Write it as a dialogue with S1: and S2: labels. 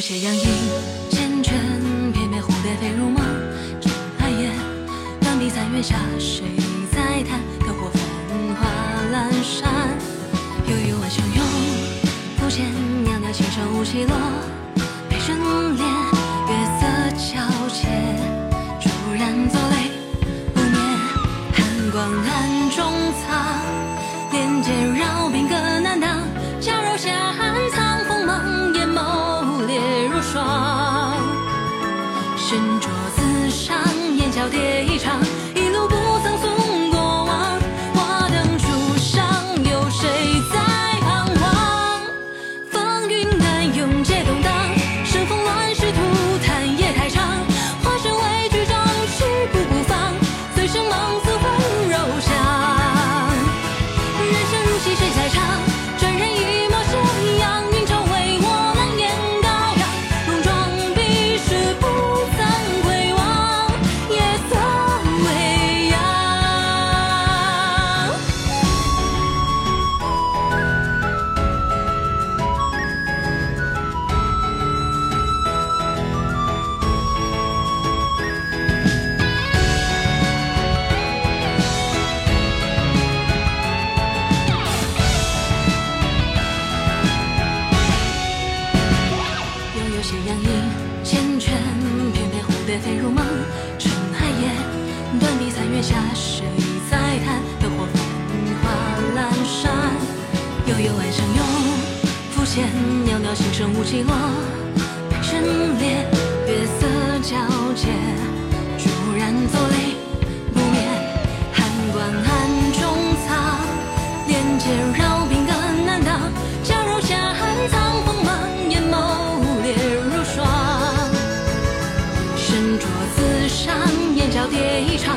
S1: 斜阳映千绻，翩翩蝴蝶飞入梦，睁寒眼，断壁残月下，谁在叹？灯火繁花阑珊，悠悠晚香幽不见，袅袅琴声舞起落，被人恋，月色皎洁，烛燃作泪不眠，寒光暗中藏，帘间绕冰歌。身着紫裳，眼角蝶一场，断壁残月下，谁在叹灯火繁华阑珊？悠悠暗香涌，浮现袅袅星辰无起落。被陈列，月色皎洁，骤然走泪不眠。寒光暗中藏，连阶绕冰更难挡。假如狭寒藏锋芒，眼眸烈如霜。身着紫。迭一场